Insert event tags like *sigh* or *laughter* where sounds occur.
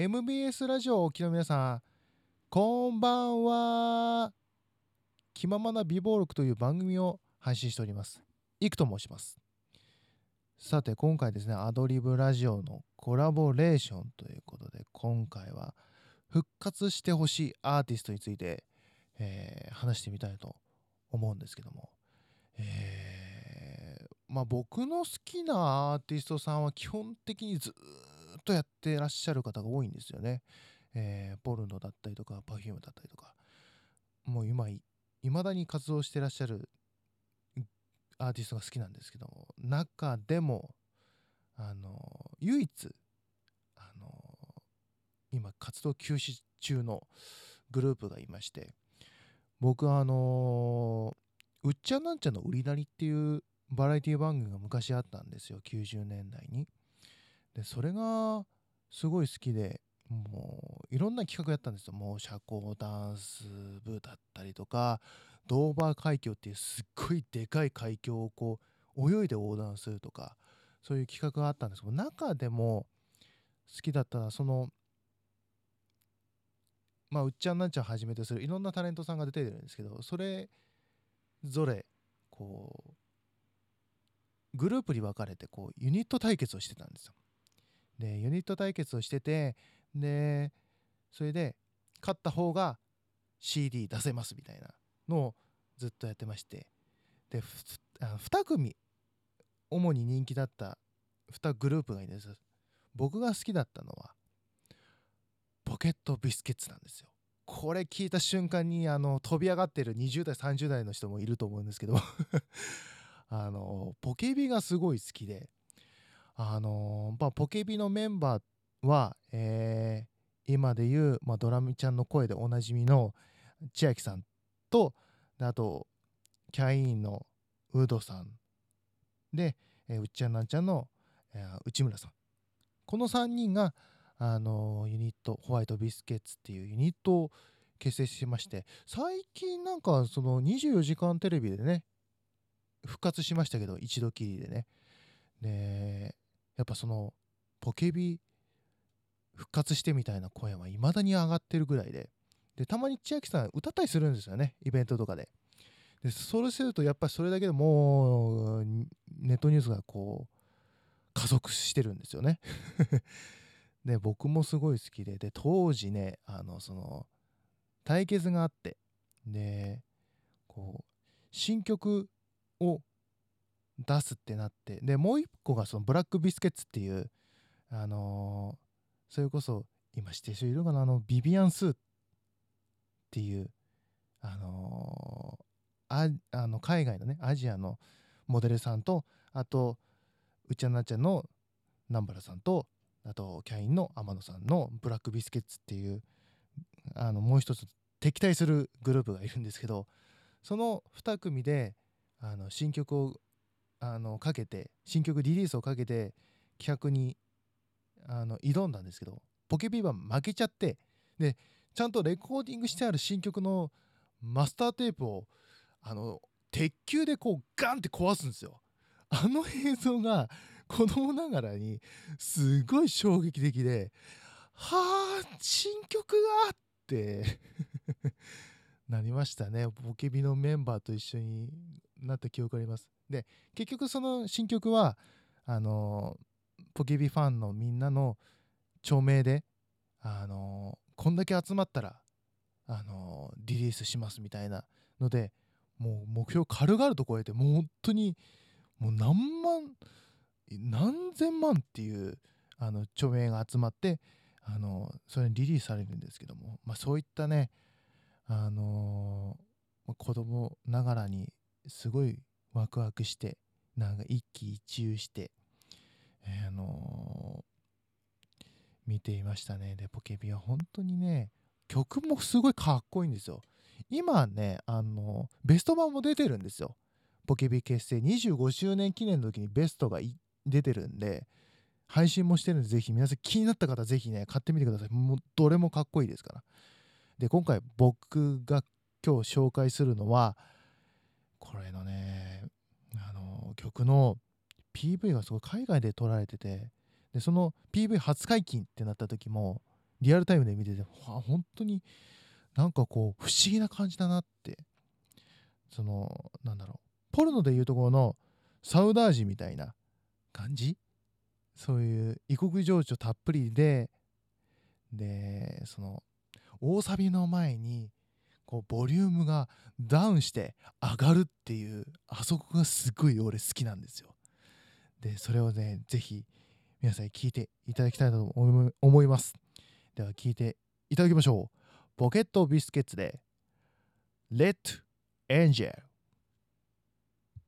MBS ラジオをおきの皆さん、こんばんは。気ままな美貌録という番組を配信しております。イクと申します。さて、今回ですね、アドリブラジオのコラボレーションということで、今回は復活してほしいアーティストについて、えー話してみたいと思うんですけども、えーまあ僕の好きなアーティストさんは基本的にずーっとやってらっしゃる方が多いんですよね。えーポルノだったりとか、Perfume だったりとか、もう今い、まだに活動してらっしゃるアーティストが好きなんですけども、中でも、あの、唯一、あの、今活動休止中のグループがいまして、僕はあのうっちゃなんちゃの売りなりっていうバラエティ番組が昔あったんですよ。90年代に。でそれがすごい好きでもういろんな企画やったんですよもう社交ダンス部だったりとかドーバー海峡っていうすっごいでかい海峡をこう泳いで横断するとかそういう企画があったんですけど中でも好きだったのはそのまあ、うっちゃんなんちゃんはじめとするいろんなタレントさんが出てるんですけどそれぞれこうグループに分かれてこうユニット対決をしてたんですよ。でユニット対決をしててでそれで勝った方が CD 出せますみたいなのをずっとやってまして。で2組主に人気だった2グループがいるんです僕が好きだったのはポケットビスケッツなんですよ。これ聞いた瞬間にあの飛び上がってる20代30代の人もいると思うんですけど *laughs* あのポケビがすごい好きであの、まあ、ポケビのメンバーは、えー今でいう、まあ、ドラミちゃんの声でおなじみの千秋さんとあとキャインのウードさんで、えーうっちゃんなんちゃんの、えー内村さん。この3人があのユニットホワイトビスケッツっていうユニットを結成しまして最近なんかその24時間テレビでね復活しましたけど一度きりでね。でやっぱそのポケビ復活してみたいな声はいまだに上がってるぐらいで。でたまに千秋さん歌ったりするんですよねイベントとかで。でそれするとやっぱりそれだけでもうネットニュースがこう加速してるんですよね。*laughs* で僕もすごい好きで。で当時ねあのその対決があって。でこう新曲を出すってなってでもう一個がそのブラックビスケッツっていうあのーそれこそ今知ってる人いるかな？あのビビアン・スーっていうあのーああの海外のねアジアのモデルさんとあとうちゃなちゃんの南原さんとあとキャインの天野さんのブラックビスケッツっていうあのもう一つ敵対するグループがいるんですけどその2組であの新曲をあのかけて新曲リリースをかけて企画にあの挑んだんですけどポケビバン負けちゃってでちゃんとレコーディングしてある新曲のマスターテープをあの鉄球でこうガンって壊すんですよ。あの映像が子供ながらにすごい衝撃的ではあ新曲がって *laughs* なりましたねポケビのメンバーと一緒になった記憶あります。で結局その新曲はあのポケビファンのみんなの著名であのこんだけ集まったらあのリリースしますみたいなのでもう目標軽々と超えてもう本当にもう何万何千万っていうあの著名が集まってあのそれにリリースされるんですけども、まあ、そういったねあのま子供ながらにすごいワクワクしてなんか一喜一憂して、えーあの見ていましたね。でポケビは本当にね曲もすごいかっこいいんですよ。今ねあのベスト版も出てるんですよ。ポケビ結成25周年記念の時にベストが出てるんで配信もしてるんでぜひ皆さん気になった方ぜひね買ってみてください。もうどれもかっこいいですから。で今回僕が今日紹介するのはこれのねあの曲の PV がすごい海外で撮られててでその PV 初解禁ってなった時もリアルタイムで見てて本当になんかこう不思議な感じだなって。そのなんだろうポルノでいうところのサウダージみたいな感じ？そういう異国情緒たっぷりででその大サビの前にこうボリュームがダウンして上がるっていうあそこがすごい俺好きなんですよ。でそれをね是非皆さんに聞いていただきたいと思います。では聞いていただきましょう。ポケットビスケッツで Let Angel